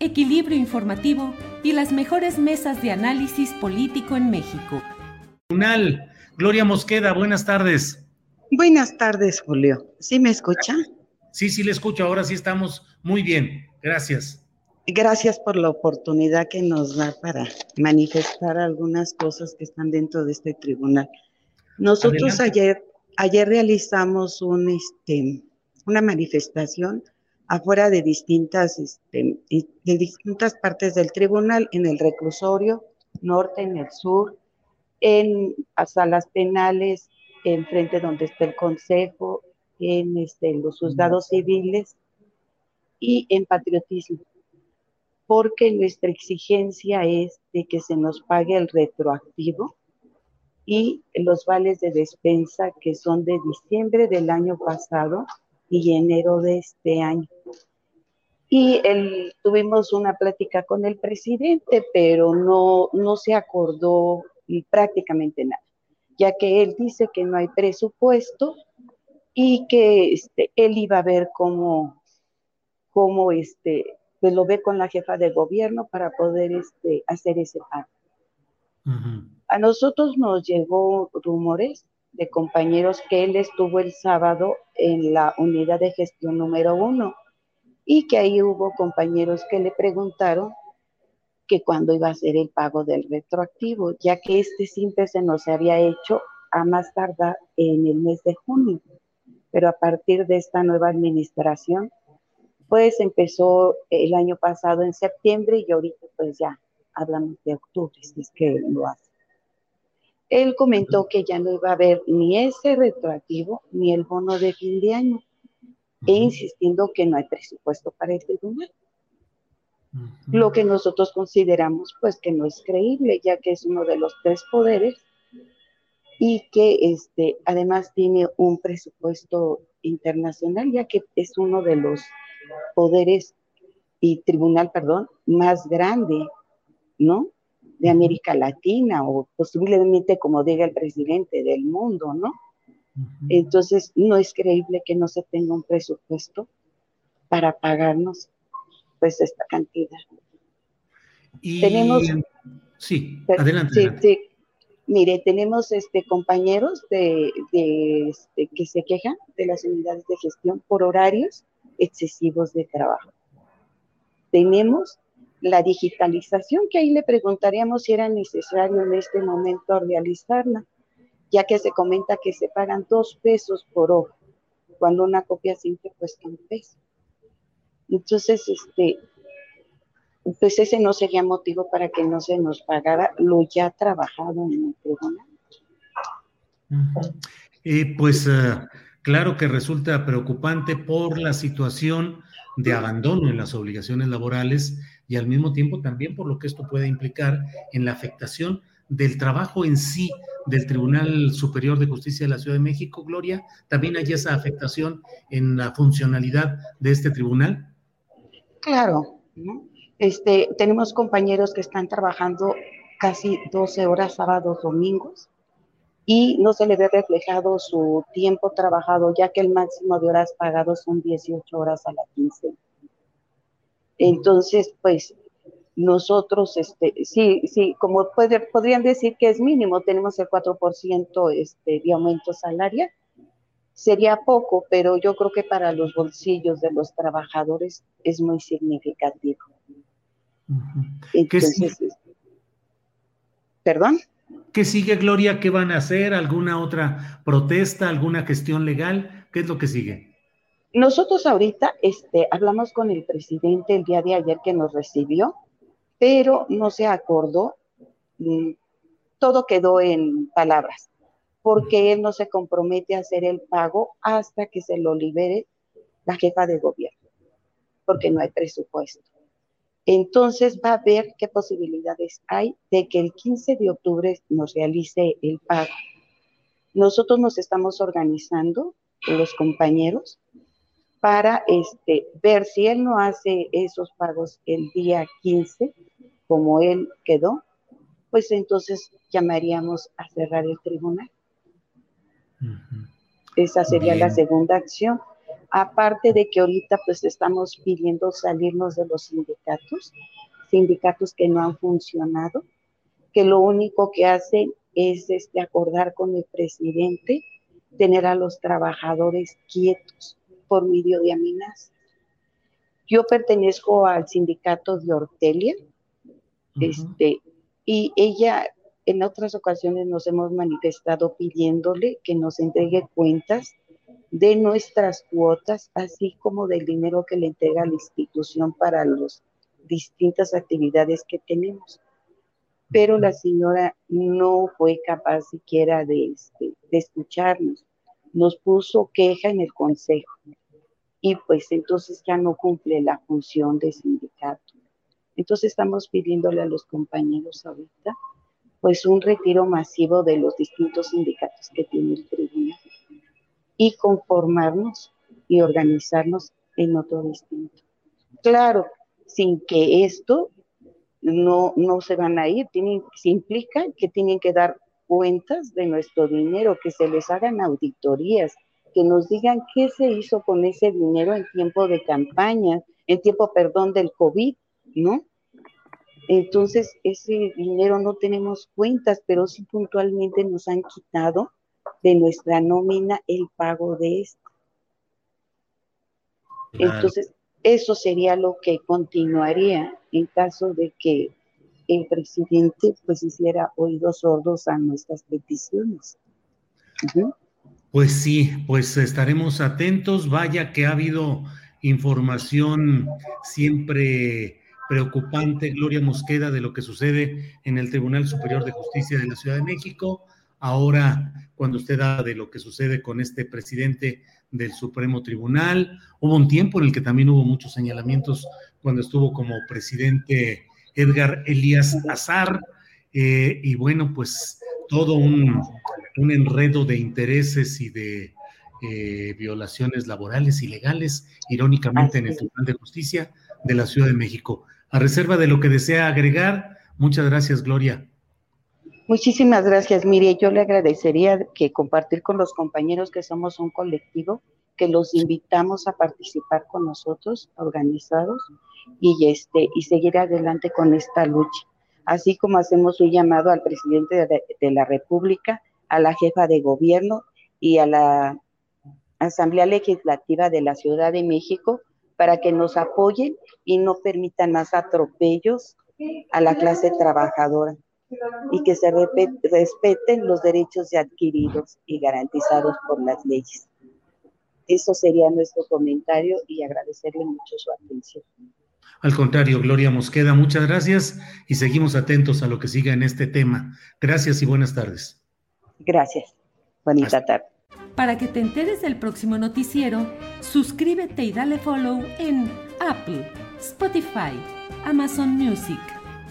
equilibrio informativo y las mejores mesas de análisis político en México. Tribunal. Gloria Mosqueda, buenas tardes. Buenas tardes, Julio. ¿Sí me escucha? Sí, sí le escucho, ahora sí estamos muy bien. Gracias. Gracias por la oportunidad que nos da para manifestar algunas cosas que están dentro de este tribunal. Nosotros Adelante. ayer, ayer realizamos un, este, una manifestación afuera de distintas, este, de distintas partes del tribunal, en el reclusorio norte, en el sur, en las salas penales, enfrente donde está el consejo, en este, los juzgados civiles y en patriotismo, porque nuestra exigencia es de que se nos pague el retroactivo y los vales de despensa que son de diciembre del año pasado y enero de este año. Y tuvimos una plática con el presidente, pero no, no se acordó prácticamente nada, ya que él dice que no hay presupuesto y que este, él iba a ver cómo, cómo este, pues lo ve con la jefa de gobierno para poder este, hacer ese pago. A nosotros nos llegó rumores de compañeros que él estuvo el sábado en la unidad de gestión número uno y que ahí hubo compañeros que le preguntaron que cuándo iba a ser el pago del retroactivo, ya que este siempre se nos había hecho a más tardar en el mes de junio. Pero a partir de esta nueva administración, pues empezó el año pasado en septiembre y ahorita pues ya hablamos de octubre, si es que lo hace. Él comentó que ya no iba a haber ni ese retroactivo ni el bono de fin de año, e insistiendo que no hay presupuesto para el tribunal. Lo que nosotros consideramos pues que no es creíble, ya que es uno de los tres poderes y que este, además tiene un presupuesto internacional, ya que es uno de los poderes y tribunal, perdón, más grande, ¿no? De América Latina o posiblemente, como diga el presidente, del mundo, ¿no? Entonces, no es creíble que no se tenga un presupuesto para pagarnos pues esta cantidad. Y, tenemos- Sí, Pero- adelante. Sí, adelante. sí. Mire, tenemos este, compañeros de, de, este, que se quejan de las unidades de gestión por horarios excesivos de trabajo. Tenemos la digitalización, que ahí le preguntaríamos si era necesario en este momento realizarla, ya que se comenta que se pagan dos pesos por hoja, cuando una copia simple cuesta un peso. Entonces, este, pues ese no sería motivo para que no se nos pagara lo ya trabajado en el tribunal. Eh, pues eh, claro que resulta preocupante por la situación de abandono en las obligaciones laborales y al mismo tiempo también por lo que esto puede implicar en la afectación del trabajo en sí del Tribunal Superior de Justicia de la Ciudad de México. Gloria, también hay esa afectación en la funcionalidad de este tribunal. Claro, ¿no? Este, tenemos compañeros que están trabajando casi 12 horas sábados, domingos, y no se le ve reflejado su tiempo trabajado, ya que el máximo de horas pagados son 18 horas a la quincena. Entonces, pues nosotros, este, sí, sí, como puede, podrían decir que es mínimo, tenemos el 4% este, de aumento salarial. Sería poco, pero yo creo que para los bolsillos de los trabajadores es muy significativo. Entonces, ¿Perdón? ¿Qué sigue, Gloria? ¿Qué van a hacer? ¿Alguna otra protesta? ¿Alguna gestión legal? ¿Qué es lo que sigue? Nosotros ahorita este, hablamos con el presidente el día de ayer que nos recibió, pero no se acordó. Mm, todo quedó en palabras, porque él no se compromete a hacer el pago hasta que se lo libere la jefa de gobierno, porque no hay presupuesto. Entonces va a ver qué posibilidades hay de que el 15 de octubre nos realice el pago. Nosotros nos estamos organizando, los compañeros, para este, ver si él no hace esos pagos el día 15, como él quedó, pues entonces llamaríamos a cerrar el tribunal. Esa sería la segunda acción. Aparte de que ahorita pues estamos pidiendo salirnos de los sindicatos, sindicatos que no han funcionado, que lo único que hacen es este, acordar con el presidente tener a los trabajadores quietos por medio de amenazas. Yo pertenezco al sindicato de Ortelia, este, y ella en otras ocasiones nos hemos manifestado pidiéndole que nos entregue cuentas de nuestras cuotas, así como del dinero que le entrega la institución para las distintas actividades que tenemos. Pero la señora no fue capaz siquiera de, este, de escucharnos. Nos puso queja en el consejo y pues entonces ya no cumple la función de sindicato. Entonces estamos pidiéndole a los compañeros ahorita pues un retiro masivo de los distintos sindicatos que tiene el tribunal y conformarnos y organizarnos en otro distinto. Claro, sin que esto no, no se van a ir, tienen, se implica que tienen que dar cuentas de nuestro dinero, que se les hagan auditorías, que nos digan qué se hizo con ese dinero en tiempo de campaña, en tiempo, perdón, del COVID, ¿no? Entonces, ese dinero no tenemos cuentas, pero sí puntualmente nos han quitado de nuestra nómina el pago de esto. Entonces, eso sería lo que continuaría en caso de que el presidente pues hiciera oídos sordos a nuestras peticiones. Pues sí, pues estaremos atentos. Vaya que ha habido información siempre preocupante, Gloria Mosqueda, de lo que sucede en el Tribunal Superior de Justicia de la Ciudad de México. Ahora, cuando usted habla de lo que sucede con este presidente del Supremo Tribunal, hubo un tiempo en el que también hubo muchos señalamientos cuando estuvo como presidente Edgar Elías Azar, eh, y bueno, pues todo un, enredo de intereses y de eh, violaciones laborales y legales, irónicamente en el Tribunal de Justicia de la Ciudad de México. A reserva de lo que desea agregar, muchas gracias, Gloria. Muchísimas gracias, Mire. Yo le agradecería que compartir con los compañeros que somos un colectivo, que los invitamos a participar con nosotros, organizados, y este y seguir adelante con esta lucha. Así como hacemos un llamado al presidente de, la República, a la jefa de gobierno y a la Asamblea Legislativa de la Ciudad de México para que nos apoyen y no permitan más atropellos a la clase trabajadora y que se respeten los derechos adquiridos y garantizados por las leyes. Eso sería nuestro comentario y agradecerle mucho su atención. Al contrario, Gloria Mosqueda, muchas gracias y seguimos atentos a lo que siga en este tema. Gracias y buenas tardes. Gracias. Bonita tarde. Para que te enteres del próximo noticiero, suscríbete y dale follow en Apple, Spotify, Amazon Music